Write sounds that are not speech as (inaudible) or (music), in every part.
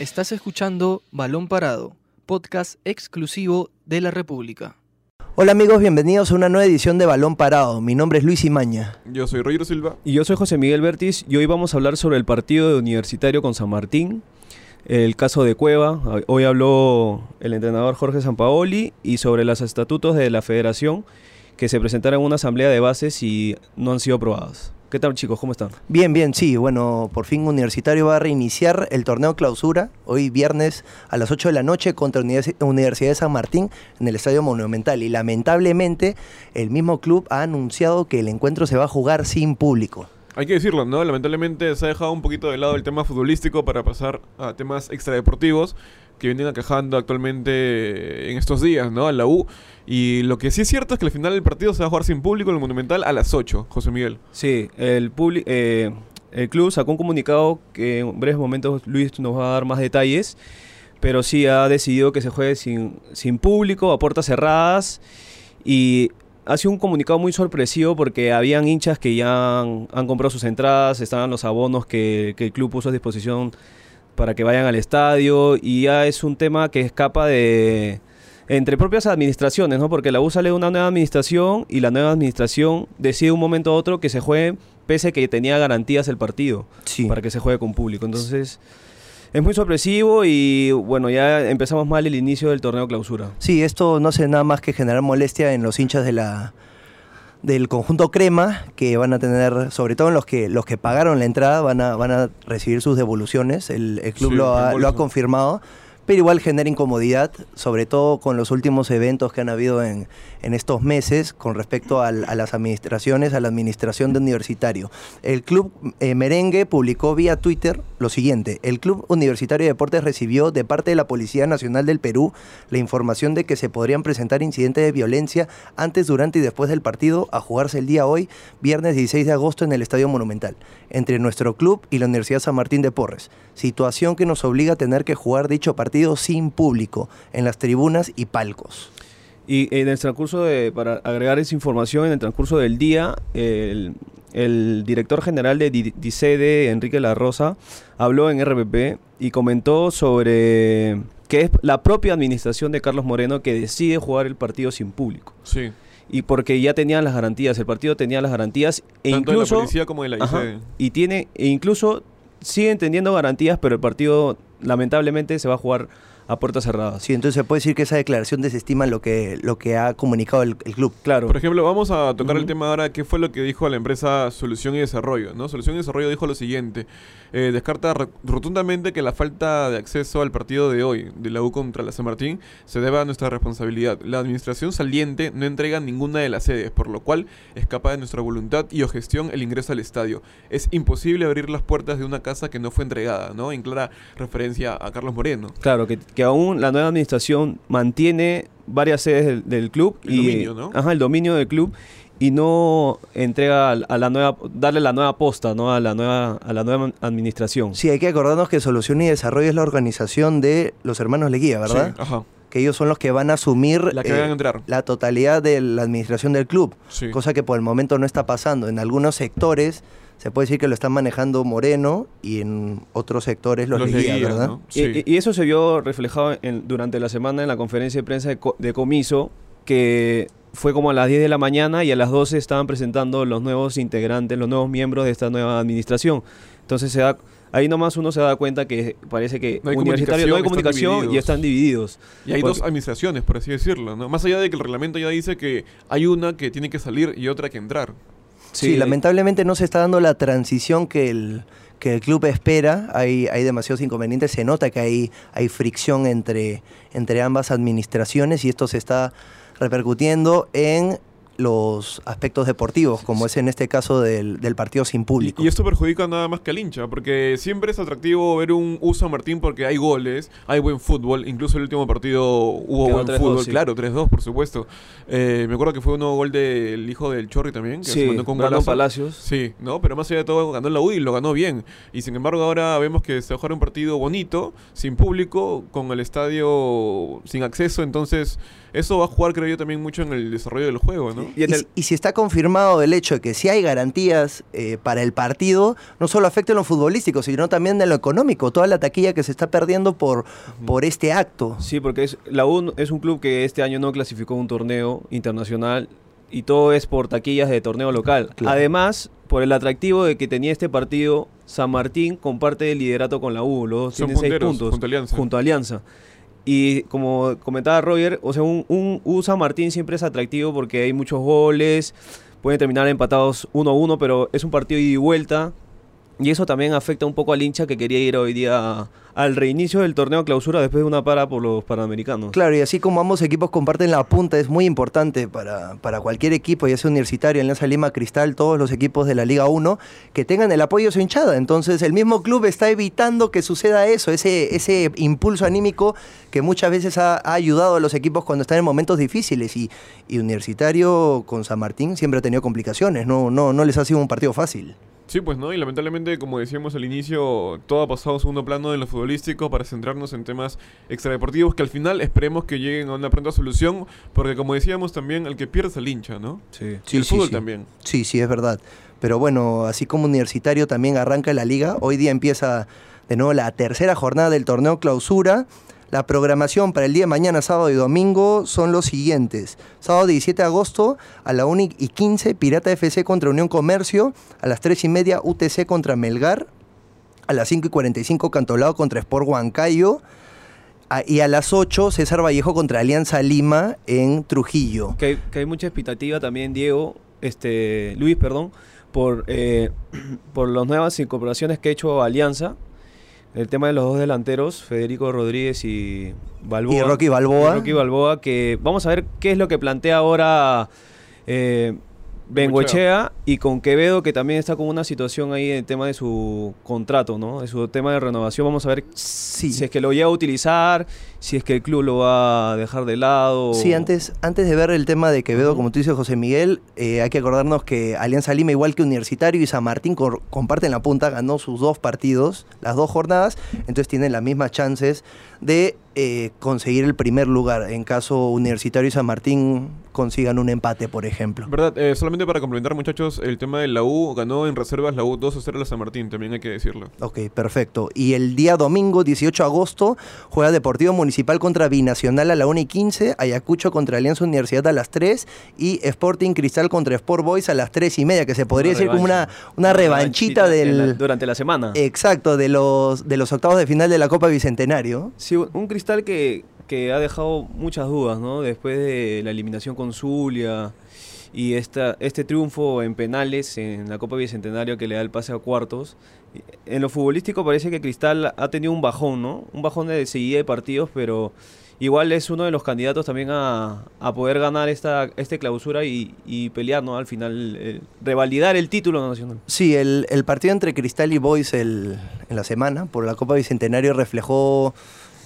Estás escuchando Balón Parado, podcast exclusivo de la República. Hola amigos, bienvenidos a una nueva edición de Balón Parado. Mi nombre es Luis Imaña. Yo soy Roger Silva. Y yo soy José Miguel Bertis y hoy vamos a hablar sobre el partido de Universitario con San Martín, el caso de Cueva. Hoy habló el entrenador Jorge Sampaoli y sobre los estatutos de la federación que se presentaron en una asamblea de bases y no han sido aprobados. ¿Qué tal chicos? ¿Cómo están? Bien, bien, sí. Bueno, por fin Universitario va a reiniciar el torneo clausura hoy viernes a las 8 de la noche contra Universidad de San Martín en el Estadio Monumental. Y lamentablemente el mismo club ha anunciado que el encuentro se va a jugar sin público. Hay que decirlo, ¿no? Lamentablemente se ha dejado un poquito de lado el tema futbolístico para pasar a temas extradeportivos que vienen aquejando actualmente en estos días, ¿no? A la U. Y lo que sí es cierto es que al final del partido se va a jugar sin público en el Monumental a las 8, José Miguel. Sí, el, eh, el club sacó un comunicado que en breves momentos Luis nos va a dar más detalles, pero sí ha decidido que se juegue sin, sin público, a puertas cerradas. Y ha sido un comunicado muy sorpresivo porque habían hinchas que ya han, comprado sus entradas, estaban los abonos que, que, el club puso a disposición para que vayan al estadio y ya es un tema que escapa de entre propias administraciones, ¿no? Porque la U sale de una nueva administración y la nueva administración decide un momento a otro que se juegue pese a que tenía garantías el partido para que se juegue con público. Entonces, es muy sorpresivo y bueno, ya empezamos mal el inicio del torneo clausura. Sí, esto no hace nada más que generar molestia en los hinchas de la del conjunto crema que van a tener, sobre todo en los que los que pagaron la entrada, van a, van a recibir sus devoluciones. El, club lo, lo ha confirmado pero igual genera incomodidad, sobre todo con los últimos eventos que han habido en, en estos meses con respecto a las administraciones, a la administración de universitario. El club eh, merengue publicó vía Twitter lo siguiente, el Club Universitario de Deportes recibió de parte de la Policía Nacional del Perú la información de que se podrían presentar incidentes de violencia antes, durante y después del partido a jugarse el día hoy, viernes 16 de agosto en el Estadio Monumental, entre nuestro club y la Universidad San Martín de Porres, situación que nos obliga a tener que jugar dicho partido sin público, en las tribunas y palcos. Y en el transcurso de, para agregar esa información, en el transcurso del día, el, director general de DICEDE, Enrique La Rosa, habló en RPP y comentó sobre que es la propia administración de Carlos Moreno que decide jugar el partido sin público. Sí. Y porque ya tenían las garantías, el partido tenía las garantías. E Tanto incluso, de la policía como de la y tiene, e incluso siguen teniendo garantías, pero el partido lamentablemente se va a jugar a puertas cerradas. Sí, entonces se puede decir que esa declaración desestima lo que, lo que ha comunicado el, club. Claro. Por ejemplo, vamos a tocar el tema ahora, ¿qué fue lo que dijo la empresa Solución y Desarrollo? ¿no? Solución y Desarrollo dijo lo siguiente, eh, descarta rotundamente que la falta de acceso al partido de hoy, de la U contra la San Martín, se deba a nuestra responsabilidad. La administración saliente no entrega ninguna de las sedes, por lo cual escapa de nuestra voluntad y o gestión el ingreso al estadio. Es imposible abrir las puertas de una casa que no fue entregada, ¿no? En clara referencia a Carlos Moreno. Claro, que que aún la nueva administración mantiene varias sedes del, club el y dominio, ¿no? ajá, el dominio del club y no entrega a la nueva darle la nueva posta no a la nueva a la nueva administración sí hay que acordarnos que Solución y Desarrollo es la organización de los hermanos Leguía verdad sí, ajá. que ellos son los que van a asumir la, que eh, entrar. la totalidad de la administración del club sí. cosa que por el momento no está pasando en algunos sectores se puede decir que lo están manejando Moreno y en otros sectores los, los ¿verdad? Y, eso se vio reflejado durante la semana en la conferencia de prensa de, Comiso, que fue como a las 10 de la mañana y a las 12 estaban presentando los nuevos integrantes, los nuevos miembros de esta nueva administración. Entonces se da, ahí nomás uno se da cuenta que parece que no hay universitario no hay comunicación y están divididos. Y hay dos administraciones, por así decirlo. ¿no? Más allá de que el reglamento ya dice que hay una que tiene que salir y otra que entrar. Sí, lamentablemente no se está dando la transición que el, que el club espera. Hay, hay demasiados inconvenientes. Se nota que hay, hay fricción entre, entre ambas administraciones y esto se está repercutiendo en los aspectos deportivos, como es en este caso del, partido sin público. Y, esto perjudica nada más que al hincha, porque siempre es atractivo ver un USA Martín porque hay goles, hay buen fútbol, incluso el último partido hubo buen fútbol, claro, 3-2 por supuesto. Eh, me acuerdo que fue uno gol del hijo del Chorri también, que se mandó con Palacios. Sí, ¿no? pero más allá de todo ganó la U y lo ganó bien. Y sin embargo ahora vemos que se va a jugar un partido bonito, sin público, con el estadio sin acceso, entonces eso va a jugar creo yo también mucho en el desarrollo del juego, ¿no? Y el- si está confirmado el hecho de que si hay garantías eh, para el partido, no solo afecta en lo futbolístico, sino también en lo económico, toda la taquilla que se está perdiendo por, por este acto. Sí, porque es, la U es un club que este año no clasificó a un torneo internacional y todo es por taquillas de torneo local. Claro. Además, por el atractivo de que tenía este partido, San Martín comparte el liderato con la U, los dos Son tienen seis puntos junto a Alianza. junto a Alianza. Y como comentaba Roger, o sea, un, un U San Martín siempre es atractivo porque hay muchos goles, pueden terminar empatados 1 a 1, pero es un partido ida y vuelta. Y eso también afecta un poco al hincha que quería ir hoy día al reinicio del torneo clausura después de una para por los panamericanos. Claro, y así como ambos equipos comparten la punta, es muy importante para, para cualquier equipo, ya sea universitario, Alianza Lima, Cristal, todos los equipos de la Liga 1, que tengan el apoyo de su hinchada. Entonces, el mismo club está evitando que suceda eso, ese, ese impulso anímico que muchas veces ha, ha ayudado a los equipos cuando están en momentos difíciles. Y, y Universitario con San Martín siempre ha tenido complicaciones, no, no, no les ha sido un partido fácil. Sí, pues no, y lamentablemente, como decíamos al inicio, todo ha pasado a segundo plano en lo futbolístico para centrarnos en temas extradeportivos que al final esperemos que lleguen a una pronta solución, porque como decíamos también, el que pierde es el hincha, ¿no? Sí. y el fútbol también. Sí, sí, es verdad. Pero bueno, así como Universitario también arranca la liga, hoy día empieza de nuevo la tercera jornada del torneo clausura. La programación para el día de mañana, sábado y domingo son los siguientes. Sábado 17 de agosto a la 1 y 15, Pirata FC contra Unión Comercio. A las 3 y media, UTC contra Melgar. A las 5 y 45, Cantolao contra Sport Huancayo. Y a las 8, César Vallejo contra Alianza Lima en Trujillo. Que hay mucha expectativa también, Diego, este, Luis, perdón, por, eh, (clears throat) por las nuevas incorporaciones que ha hecho Alianza. El tema de los dos delanteros, Federico Rodríguez y Balboa. Y Rocky Balboa. Y Rocky Balboa, que vamos a ver qué es lo que plantea ahora eh, Bengoechea y con Quevedo, que también está con una situación ahí en el tema de su contrato, ¿no? De su tema de renovación. Vamos a ver Sí. si es que lo llega a utilizar, si es que el club lo va a dejar de lado. Sí, antes, antes de ver el tema de Quevedo, como tú dices, José Miguel, eh, hay que acordarnos que Alianza Lima, igual que Universitario y San Martín, cor- comparten la punta, ganó sus dos partidos, las dos jornadas, entonces tienen las mismas chances de eh, conseguir el primer lugar en caso Universitario y San Martín consigan un empate, por ejemplo. ¿Verdad? Eh, solamente para complementar, muchachos, el tema de la U, ganó en reservas la U 2 a 0 a la San Martín, también hay que decirlo. Ok, perfecto. Y el día domingo, 18 de agosto, juega Deportivo Municipal contra Binacional a la 1 y 15, Ayacucho contra Alianza Universidad a las 3 y Sporting Cristal contra Sport Boys a las 3 y media, que se podría decir como una, una revanchita en la- del... durante la semana. Exacto, de los, de los octavos de final de la Copa Bicentenario. Sí, un cristal que, que ha dejado muchas dudas, ¿no? Después de la eliminación con Zulia y esta, este triunfo en penales en la Copa Bicentenario que le da el pase a cuartos. En lo futbolístico parece que Cristal ha tenido un bajón, ¿no? Un bajón de seguida de partidos, pero igual es uno de los candidatos también a, a poder ganar esta este clausura y, y pelear, ¿no? Al final, revalidar el título nacional. Sí, el, el partido entre Cristal y Boys el- en la semana por la Copa Bicentenario reflejó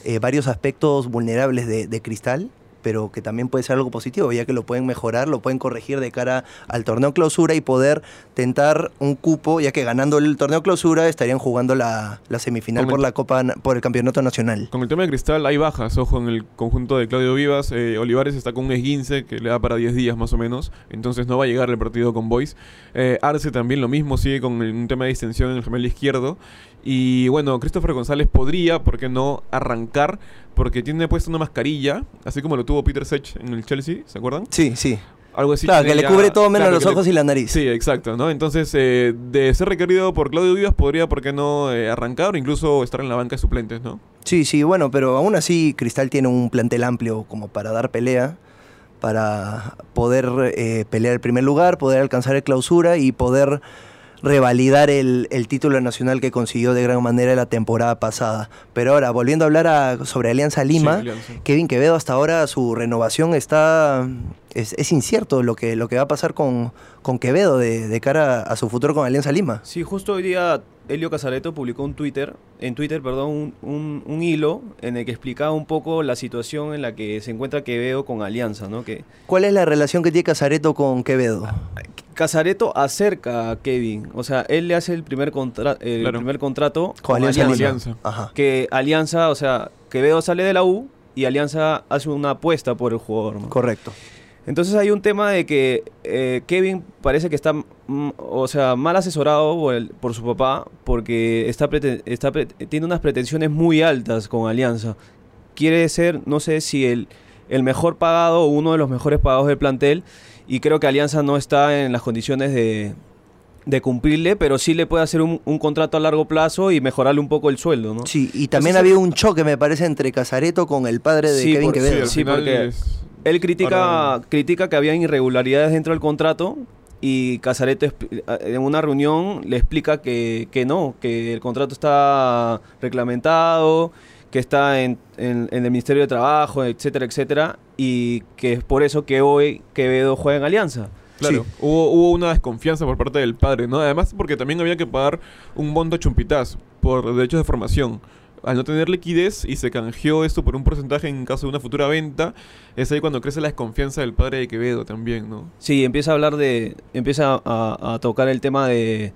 eh, varios aspectos vulnerables de, de Cristal, pero que también puede ser algo positivo, ya que lo pueden mejorar, lo pueden corregir de cara al torneo clausura y poder tentar un cupo, ya que ganando el torneo clausura estarían jugando la, la semifinal Con el- por la Copa por el campeonato nacional. Con el tema de Cristal hay bajas, ojo, en el conjunto de Claudio Vivas. eh, Olivares está con un esguince que le da para 10 días más o menos, entonces no va a llegar el partido con Boys. Eh, Arce también lo mismo, sigue con un tema de distensión en el gemelo izquierdo. Y bueno, Christopher González podría, ¿por qué no?, arrancar, porque tiene puesta una mascarilla, así como lo tuvo Peter Sech en el Chelsea, ¿se acuerdan? Sí, sí. Algo así. claro, que le cubre todo menos claro, los le- ojos y la nariz. Sí, exacto, ¿no? Entonces, eh, de ser requerido por Claudio Vivas, podría, ¿por qué no?, eh, arrancar o incluso estar en la banca de suplentes, ¿no? Sí, sí, bueno, pero aún así Cristal tiene un plantel amplio como para dar pelea, para poder eh, pelear el primer lugar, poder alcanzar el clausura y poder revalidar el, el título nacional que consiguió de gran manera la temporada pasada. Pero ahora, volviendo a hablar a- sobre Alianza Lima, Sí, Alianza. Kevin Quevedo hasta ahora su renovación está... Es, es incierto lo que, lo que va a pasar con, con Quevedo de, de cara a su futuro con Alianza Lima. Sí, justo hoy día Helio Casareto publicó un Twitter, en Twitter, perdón, un, un- un hilo en el que explicaba un poco la situación en la que se encuentra Quevedo con Alianza, ¿no? Que ¿Cuál es la relación que tiene Casareto con Quevedo? Casareto acerca a Kevin, o sea, él le hace el primer, contra- el Claro. primer contrato Con. Alianza. Ajá. que Alianza, o sea, Quevedo sale de la U y Alianza hace una apuesta por el jugador, ¿no? Correcto. Entonces hay un tema de que eh, Kevin parece que está, mm, o sea, mal asesorado por, el- por su papá porque está, está pre- tiene unas pretensiones muy altas con Alianza. Quiere ser, no sé si el, el mejor pagado o uno de los mejores pagados del plantel y creo que Alianza no está en las condiciones de, de cumplirle, pero sí le puede hacer un, un contrato a largo plazo y mejorarle un poco el sueldo, ¿no? Sí, y también Entonces, había un choque, me parece, entre Casareto con el padre de Sí, Kevin por- Quevedo. Sí, final porque es- Él critica, Ahora- critica que había irregularidades dentro del contrato y Casareto expli- en una reunión le explica que, que no, que el contrato está reglamentado, que está en, en- en el Ministerio de Trabajo, etcétera, etcétera, y que es por eso que hoy Quevedo juega en Alianza. Claro, hubo, hubo una desconfianza por parte del padre, ¿no? Además porque también había que pagar un monto a Chumpitas por derechos de formación. Al no tener liquidez y se canjeó esto por un porcentaje en caso de una futura venta, es ahí cuando crece la desconfianza del padre de Quevedo también, ¿no? Sí, empieza a hablar de. empieza a, a tocar el tema de,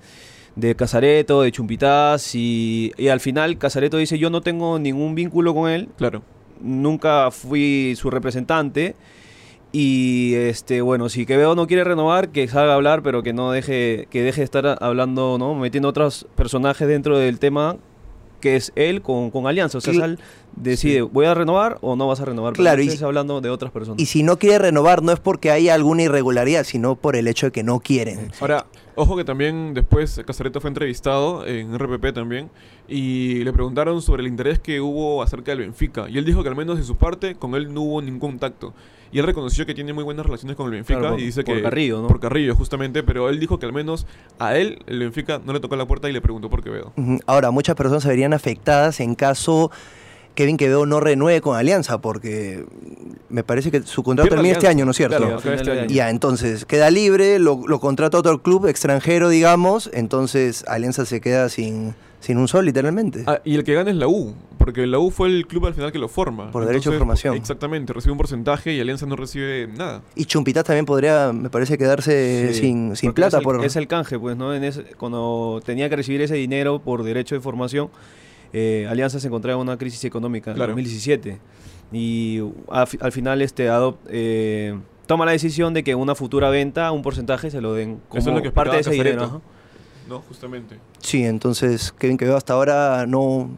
de Casareto, de Chumpitas, y, y al final Casareto dice: Yo no tengo ningún vínculo con él, Claro. nunca fui su representante. Y este, bueno, si Quevedo no quiere renovar, que salga a hablar, pero que no deje, que deje de estar hablando, ¿no? Metiendo otros personajes dentro del tema que es él con, con Alianza. O sea, Cl- Sal decide, ¿voy a renovar o no vas a renovar? Pero Claro, hablando de otras personas. Y si no quiere renovar, no es porque haya alguna irregularidad, sino por el hecho de que no quieren. Ahora, ojo que también después Casareto fue entrevistado en RPP también y le preguntaron sobre el interés que hubo acerca del Benfica y él dijo que al menos de su parte con él no hubo ningún contacto. Y él reconoció que tiene muy buenas relaciones con el Benfica Claro, por- y dice por que Carrillo, ¿no? por Carrillo justamente, pero él dijo que al menos a él el Benfica no le tocó la puerta y le preguntó por Quevedo. Ujú. Ahora, muchas personas se verían afectadas en caso Kevin Quevedo no renueve con Alianza, porque me parece que su contrato termina este año, ¿no es cierto? Claro, acaba este año. Ya, entonces queda libre, lo, lo contrata otro club extranjero, digamos, entonces Alianza se queda sin, sin un sol, literalmente. Ah, y el que gana es la U, porque la U fue el club al final que lo forma. Por derecho de formación. Exactamente, recibe un porcentaje y Alianza no recibe nada. Y Chumpitas también podría, me parece, quedarse Sí, sin, plata. Es el, por... es el canje, pues, ¿no? En ese- cuando tenía que recibir ese dinero por derecho de formación, eh, Alianza se encontraba en una crisis económica en Claro. 2017. Y a al final este adop- eh, toma la decisión de que una futura venta, un porcentaje, se lo den como Eso es lo que parte de ese dinero. Ajá. No, justamente. Sí, entonces Kevin Quevedo hasta ahora no,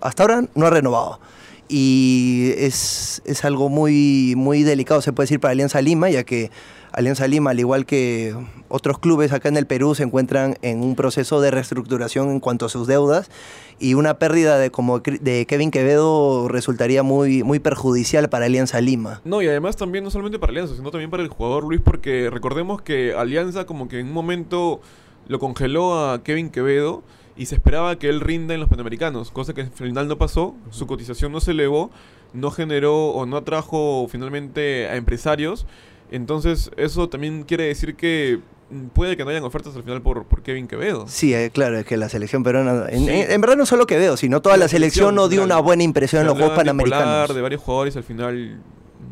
hasta ahora no ha renovado. Y es, es algo muy, muy delicado, se puede decir, para Alianza Lima, ya que Alianza Lima, al igual que otros clubes acá en el Perú, se encuentran en un proceso de reestructuración en cuanto a sus deudas y una pérdida de, como de Kevin Quevedo resultaría muy, muy perjudicial para Alianza Lima. No, y además también no solamente para Alianza, sino también para el jugador Luis, porque recordemos que Alianza como que en un momento lo congeló a Kevin Quevedo y se esperaba que él rinda en los Panamericanos, cosa que al final no pasó, su cotización no se elevó, no generó o no atrajo finalmente a empresarios, entonces eso también quiere decir que mm, puede que no hayan ofertas al final por, por Kevin Quevedo. Sí, eh, claro, es que la selección peruana, en, Sí. en- en verdad no solo Quevedo, sino toda la, selección no dio una buena impresión en los Juegos Polar, Panamericanos. de varios jugadores al final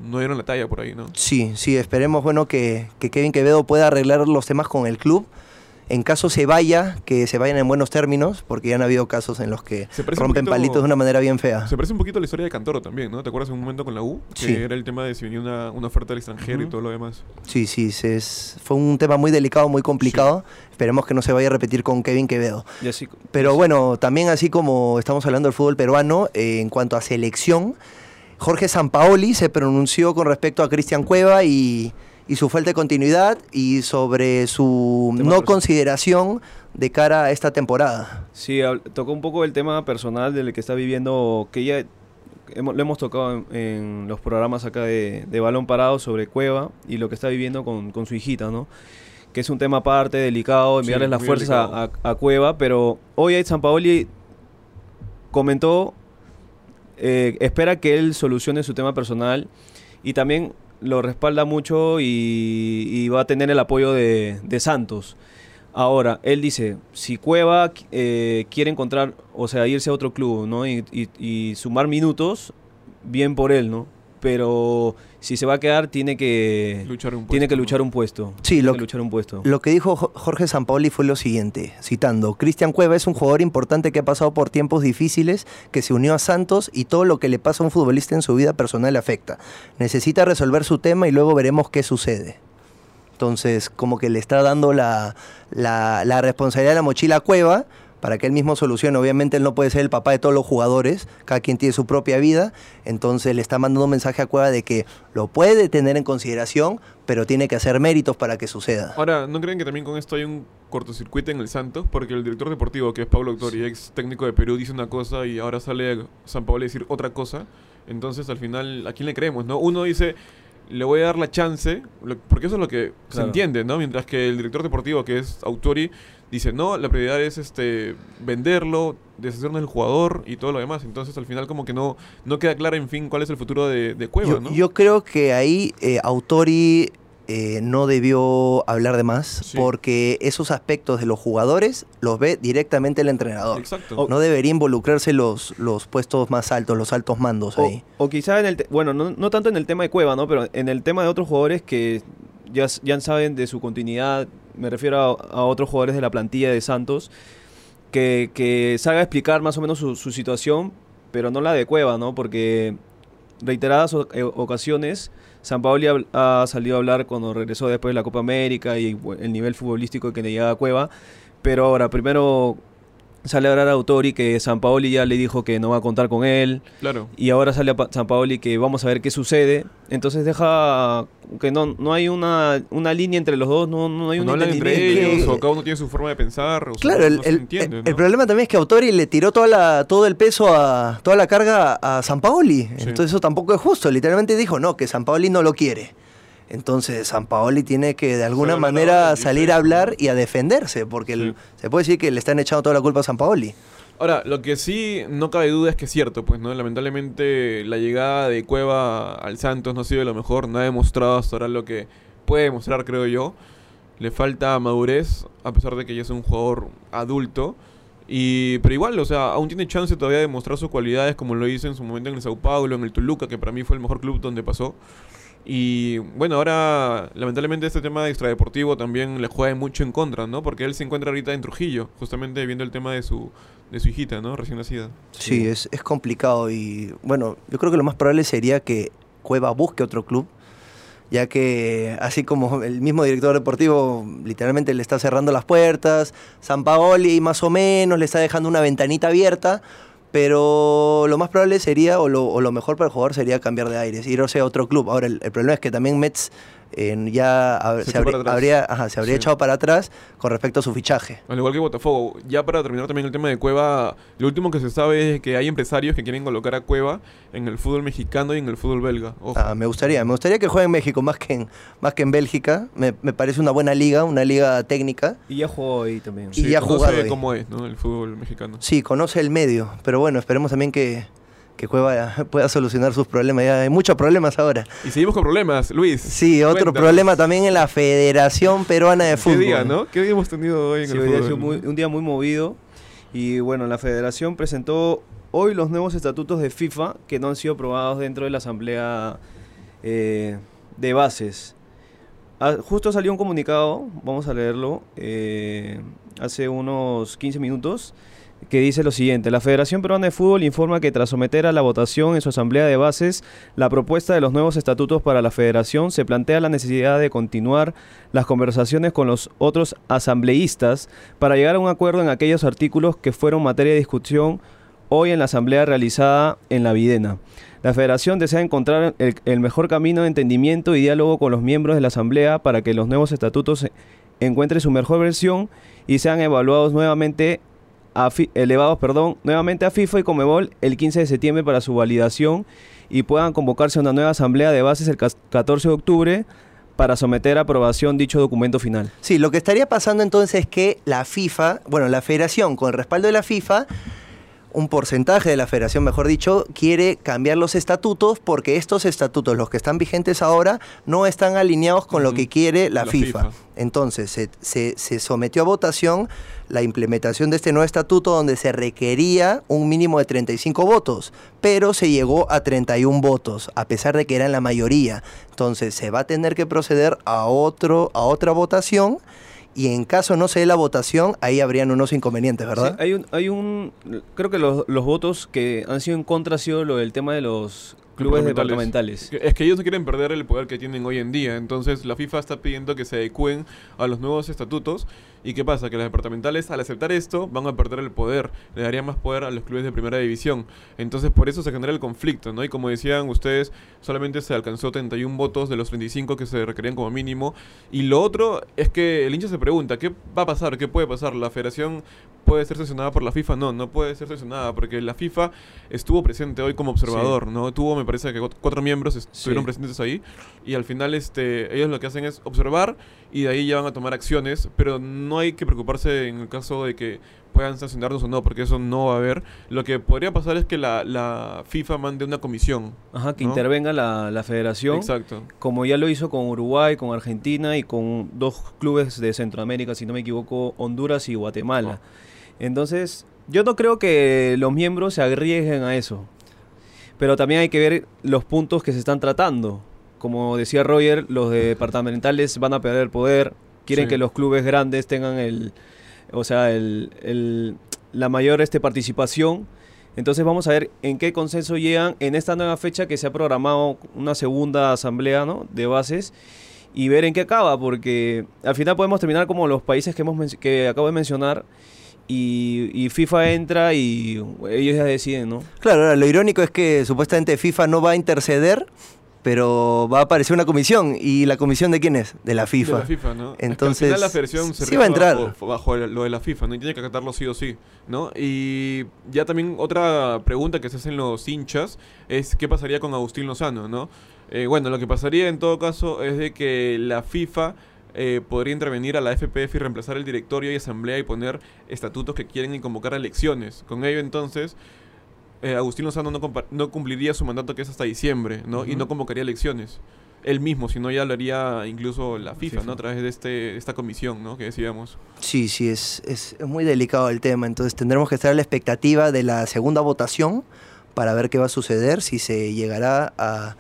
no dieron la talla por ahí, ¿no? Sí, sí, esperemos bueno que, que Kevin Quevedo pueda arreglar los temas con el club. En caso se vaya, que se vayan en buenos términos, porque ya han habido casos en los que rompen poquito- palitos de una manera bien fea. Se parece un poquito a la historia de Cantoro también, ¿no? ¿Te acuerdas en un momento con la U? Que Sí. era el tema de si venía una, una oferta del extranjero y todo lo demás. Sí, sí, se es- fue un tema muy delicado, muy complicado. Esperemos que no se vaya a repetir con Kevin Quevedo. Y así- Pero así- bueno, también así como estamos hablando del fútbol peruano, eh, en cuanto a selección, Jorge Sampaoli se pronunció con respecto a Cristian Cueva y, y su falta de continuidad y sobre su Tema no personal. consideración de cara a esta temporada. Sí, tocó un poco el tema personal del que está viviendo, que ya hemos, lo hemos tocado en, en los programas acá de, de Balón Parado sobre Cueva y lo que está viviendo con, con su hijita, ¿no? Que es un tema aparte, delicado, Sí, enviarles las muy fuerzas a- a Cueva, pero hoy San Paoli comentó, eh, espera que él solucione su tema personal y también lo respalda mucho y, va a tener el apoyo de, de Santos. Ahora, él dice, si Cueva eh, quiere encontrar, o sea, irse a otro club, ¿no? Y sumar minutos, bien por él, ¿no? pero si se va a quedar tiene que Luchar un tiene puesto, que ¿no? luchar un puesto. Sí, Tiene lo que que- luchar un puesto. Lo que dijo Jo- Jorge Sampaoli fue lo siguiente, citando, Cristian Cueva es un jugador importante que ha pasado por tiempos difíciles, que se unió a Santos y todo lo que le pasa a un futbolista en su vida personal le afecta. Necesita resolver su tema y luego veremos qué sucede. Entonces, como que le está dando la, la, la responsabilidad de la mochila a Cueva para que él mismo solucione. Obviamente él no puede ser el papá de todos los jugadores, cada quien tiene su propia vida, entonces le está mandando un mensaje a Cueva de que lo puede tener en consideración, pero tiene que hacer méritos para que suceda. Ahora, ¿no creen que también con esto hay un cortocircuito en el Santos? Porque el director deportivo, que es Pablo Autori, ex técnico de Perú, dice una cosa y ahora sale San Pablo a decir otra cosa. Entonces, al final, ¿a quién le creemos, no? Uno dice, le voy a dar la chance, porque eso es lo que se entiende, ¿no? Mientras que el director deportivo, que es Autori, dice, no, la prioridad es este venderlo, deshacernos del jugador y todo lo demás. Entonces, al final, como que no, no queda claro, en fin, cuál es el futuro de, de Cueva, Yo, ¿no? yo creo que ahí eh, Autori eh, no debió hablar de más, Sí. porque esos aspectos de los jugadores los ve directamente el entrenador. Exacto. O- No debería involucrarse los, los puestos más altos, los altos mandos O, ahí. o quizá en el, bueno, no, no tanto en el tema de Cueva, ¿no? Pero en el tema de otros jugadores que ya, ya saben de su continuidad, me refiero a, otros jugadores de la plantilla de Santos, que, que salga a explicar más o menos su, situación, pero no la de Cueva, ¿no? Porque reiteradas eh, ocasiones, San Paoli ha, ha salido a hablar cuando regresó después de la Copa América y el nivel futbolístico que le llega a Cueva, pero ahora primero sale a hablar a Autori que San Paoli ya le dijo que no va a contar con él, Claro. y ahora sale a Pa- San Paoli que vamos a ver qué sucede. Entonces deja que no, no hay una, una línea entre los dos, no, no hay un no hablan entre entendimiento. ellos, que- o cada uno tiene su forma de pensar. O sea, Claro, el, no se el- entiende, el- ¿no? el problema también es que Autori le tiró toda la, todo el peso a toda la carga a San Paoli. Entonces eso tampoco es justo. Literalmente dijo no, que San Paoli no lo quiere. Entonces San Paoli tiene que de alguna manera salir a hablar y a defenderse, porque el- se puede decir que le están echando toda la culpa a San Paoli. Ahora, lo que sí no cabe duda es que es cierto, pues, ¿no? Lamentablemente la llegada de Cueva al Santos no ha sido lo mejor, no ha demostrado hasta ahora lo que puede demostrar, creo yo. Le falta madurez, a pesar de que ya es un jugador adulto. Y, pero igual, o sea, aún tiene chance todavía de mostrar sus cualidades, como lo hizo en su momento en el Sao Paulo, en el Toluca, que para mí fue el mejor club donde pasó. Y bueno, ahora lamentablemente este tema de extradeportivo también le juega mucho en contra, ¿no? Porque él se encuentra ahorita en Trujillo, justamente viendo el tema de su, de su hijita, ¿no? Recién nacida. Sí, es, es complicado y bueno, yo creo que lo más probable sería que Cueva busque otro club, ya que así como el mismo director deportivo literalmente le está cerrando las puertas, San Paoli más o menos le está dejando una ventanita abierta, pero lo más probable sería, o lo, o lo mejor para el jugador sería cambiar de aires, irse a otro club. Ahora, el, el problema es que también Mets eh, ya Se habría, ajá, se habría Sí. echado para atrás con respecto a su fichaje. Al igual que Botafogo. Ya para terminar también el tema de Cueva, lo último que se sabe es que hay empresarios que quieren colocar a Cueva en el fútbol mexicano y en el fútbol belga. Ojo. Ah, me gustaría, me gustaría que juegue en México más que en, más que en Bélgica. Me, me parece una buena liga, una liga técnica. Y ya jugó ahí también. y ya ha conoce jugado ahí. cómo es, ¿no? El fútbol mexicano. Sí, conoce el medio, pero bueno, esperemos también que, que Cueva (laughs) pueda solucionar sus problemas. Ya hay muchos problemas ahora. Y seguimos con problemas, Luis. Sí, otro Cuéntanos. problema también en la Federación Peruana de ¿Qué Fútbol. día, no? ¿Qué día hemos tenido hoy en Sí, el hoy día ha fútbol? sido muy- un día muy movido. Y bueno, la federación presentó hoy los nuevos estatutos de FIFA que no han sido aprobados dentro de la asamblea eh, de bases. Ah, justo salió un comunicado, vamos a leerlo, eh, hace unos 15 minutos, que dice lo siguiente. La Federación Peruana de Fútbol informa que tras someter a la votación en su asamblea de bases la propuesta de los nuevos estatutos para la federación, se plantea la necesidad de continuar las conversaciones con los otros asambleístas para llegar a un acuerdo en aquellos artículos que fueron materia de discusión hoy en la asamblea realizada en la Videna. La federación desea encontrar el, el mejor camino de entendimiento y diálogo con los miembros de la asamblea para que los nuevos estatutos encuentren su mejor versión y sean evaluados nuevamente a elevados perdón, nuevamente a FIFA y Comebol el 15 de septiembre para su validación y puedan convocarse a una nueva asamblea de bases el cas- 14 de octubre para someter a aprobación dicho documento final. Sí, lo que estaría pasando entonces es que la FIFA, bueno, la federación con el respaldo de la FIFA, un porcentaje de la federación, mejor dicho, quiere cambiar los estatutos porque estos estatutos, los que están vigentes ahora, no están alineados con lo que quiere la, La FIFA. FIFA. Entonces, se, se- se sometió a votación la implementación de este nuevo estatuto donde se requería un mínimo de 35 votos, pero se llegó a 31 votos, a pesar de que eran la mayoría. Entonces, se va a tener que proceder a, otro, a otra votación y en caso no se dé la votación, ahí habrían unos inconvenientes, ¿verdad? Sí, hay un, hay un, creo que los, los votos que han sido en contra ha sido lo del tema de los clubes departamentales. Es que ellos no quieren perder el poder que tienen hoy en día. Entonces la FIFA está pidiendo que se adecúen a los nuevos estatutos. ¿Y qué pasa? Que las departamentales al aceptar esto van a perder el poder. Le darían más poder a los clubes de primera división. Entonces por eso se genera el conflicto, ¿no? Y como decían ustedes, solamente se alcanzó 31 votos de los 35 que se requerían como mínimo. Y lo otro es que el hincha se pregunta, ¿qué va a pasar? ¿Qué puede pasar? ¿La federación puede ser sancionada por la FIFA? No, no puede ser sancionada porque la FIFA estuvo presente hoy como observador, ¿no? Tuvo, me parece que cuat- cuatro miembros estuvieron Sí. presentes ahí y al final este, ellos lo que hacen es observar y de ahí ya van a tomar acciones, pero no hay que preocuparse en el caso de que puedan sancionarnos o no, porque eso no va a haber. Lo que podría pasar es que la, la FIFA mande una comisión. Ajá, que ¿no? intervenga la, la federación, Exacto. como ya lo hizo con Uruguay, con Argentina y con dos clubes de Centroamérica, si no me equivoco, Honduras y Guatemala. Entonces, yo no creo que los miembros se arriesguen a eso. Pero también hay que ver los puntos que se están tratando. Como decía Roger, los departamentales van a perder poder, quieren Sí. que los clubes grandes tengan el, o sea, el, el- la mayor este, participación. Entonces vamos a ver en qué consenso llegan en esta nueva fecha que se ha programado una segunda asamblea ¿no? de bases y ver en qué acaba, porque al final podemos terminar como los países que, hemos que acabo de mencionar y, y FIFA entra y ellos ya deciden, ¿no? Claro, ahora, lo irónico es que supuestamente FIFA no va a interceder, pero va a aparecer una comisión. ¿Y la comisión de quién es? De la FIFA. De la FIFA, ¿no? Es que Entonces, al final la federación se sí va a entrar. Bajo, lo de la FIFA, ¿no? Y tiene que acatarlo sí o sí, ¿no? Y ya también otra pregunta que se hacen los hinchas es qué pasaría con Agustín Lozano, ¿no? Eh, bueno, lo que pasaría en todo caso es de que la FIFA eh, podría intervenir a la FPF y reemplazar el directorio y asamblea y poner estatutos que quieren y convocar a elecciones. Con ello entonces... eh, Agustín Lozano no, no cumpliría su mandato que es hasta diciembre, ¿no? Y no convocaría elecciones él mismo, sino ya lo haría incluso la FIFA, FIFA. ¿no? A través de este, esta comisión, ¿no? Que decíamos. Sí, sí, es, es es muy delicado el tema. Entonces tendremos que estar a la expectativa de la segunda votación para ver qué va a suceder, si se llegará a-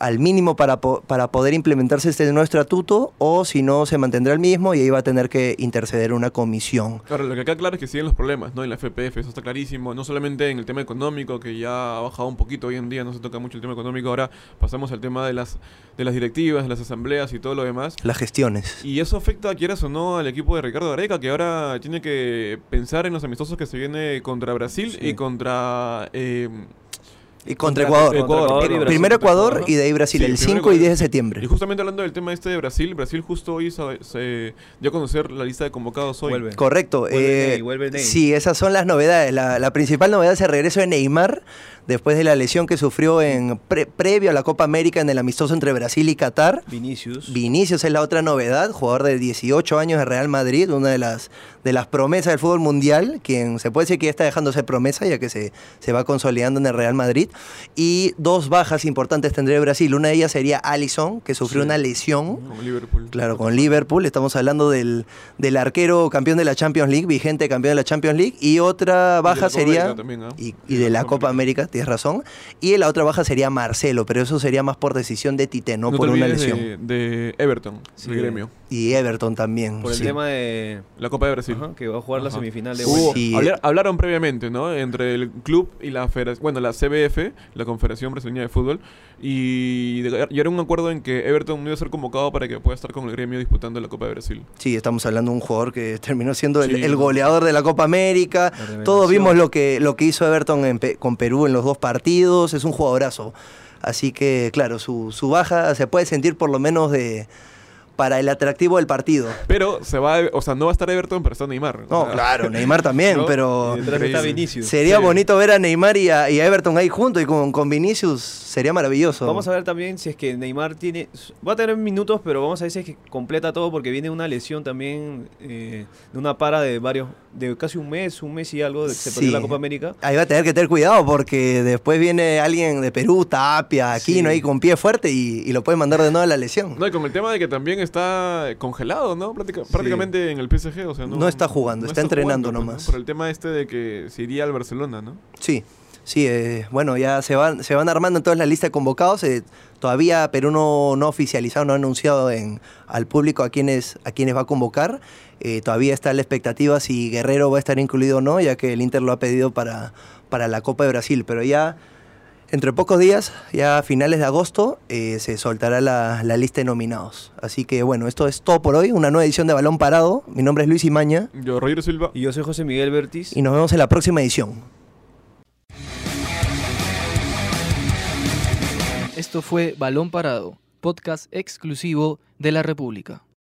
al mínimo para, po- para poder implementarse este nuevo estatuto o si no se mantendrá el mismo y ahí va a tener que interceder una comisión. Claro, lo que queda claro es que siguen los problemas, ¿no? En la FPF, eso está clarísimo. No solamente en el tema económico, que ya ha bajado un poquito hoy en día, no se toca mucho el tema económico. Ahora pasamos al tema de las, de las directivas, de las asambleas y todo lo demás. Las gestiones. Y eso afecta, quieras o no, al equipo de Ricardo Gareca, que ahora tiene que pensar en los amistosos que se viene contra Brasil Sí. y contra... eh, Y contra Ecuador. Ecuador, Ecuador y perdón. Brasil. Primero Ecuador y de ahí Brasil, Sí, el primero 5 y Ecuador. 10 de septiembre. Y justamente hablando del tema este de Brasil, Brasil justo hoy se dio a conocer la lista de convocados hoy. Vuelve. Correcto. Vuelve eh, Ney, vuelve Ney. Sí, esas son las novedades. La, la principal novedad es el regreso de Neymar después de la lesión que sufrió en pre- previo a la Copa América en el amistoso entre Brasil y Qatar. Vinicius. Vinicius es la otra novedad, jugador de 18 años de Real Madrid, una de las, de las promesas del fútbol mundial, quien se puede decir que ya está dejando ser promesa, ya que se, se va consolidando en el Real Madrid. Y dos bajas importantes tendría Brasil. Una de ellas sería Allison, que sufrió Sí. una lesión. Con Liverpool. Claro, con Liverpool, estamos hablando del, del arquero campeón de la Champions League, vigente campeón de la Champions League, y otra Y baja la Copa sería, América también, ¿ah? y, y de la Copa América, tienes razón, y la otra baja sería Marcelo, pero eso sería más por decisión de Tite, no, No, por te una lesión. de, de Everton, Sí. el gremio. Y Everton también. Por el sí. tema de... La Copa de Brasil. Ajá, que va a jugar la semifinal de Hubo- vuelta. Sí. hablar- hablaron previamente, ¿no? Entre el club y la federación, bueno, la CBF, la Confederación Brasileña de Fútbol, y de- y era un acuerdo en que Everton no iba a ser convocado para que pueda estar con el gremio disputando la Copa de Brasil. Sí, estamos hablando de un jugador que terminó siendo el, Sí. el goleador de la Copa América. La. Todos vimos lo que, lo que hizo Everton en con Perú en los dos partidos. Es un jugadorazo. Así que, claro, su, su baja se puede sentir por lo menos de para el atractivo del partido. Pero se va, a- o sea, no va a estar Everton, pero está Neymar. O No, sea, claro, Neymar también, ¿no? pero está. Vinicius. sería Sí. bonito ver a Neymar y a, y a Everton ahí juntos y con, con Vinicius sería maravilloso. Vamos a ver también si es que Neymar tiene. Va a tener minutos, pero vamos a ver si es que completa todo porque viene una lesión también eh, de una para de varios. de casi un mes, un mes y algo. de que Se perdió Sí. la Copa América. Ahí va a tener que tener cuidado porque después viene alguien de Perú, Tapia, Aquino Sí. ahí con pie fuerte y, y lo puede mandar de nuevo a la lesión. No, y con el tema de que también está congelado, ¿no? Práctica- Prácticamente en el PSG, o sea, no, No está jugando, está entrenando nomás. Por el tema este de que se iría al Barcelona, ¿no? Sí, sí, eh, bueno, ya se van, se van armando entonces la lista de convocados. eh, todavía Perú no, no ha oficializado, no ha anunciado en, al público a quienes, a quienes va a convocar. Eh, todavía está la expectativa si Guerrero va a estar incluido o no, ya que el Inter lo ha pedido para, para la Copa de Brasil. Pero ya entre pocos días, ya a finales de agosto, eh, se soltará la, la lista de nominados. Así que bueno, esto es todo por hoy. Una nueva edición de Balón Parado. Mi nombre es Luis Imaña Yo, Roger Silva. Y yo soy José Miguel Bertis. y nos vemos en la próxima edición. Esto fue Balón Parado, podcast exclusivo de la República.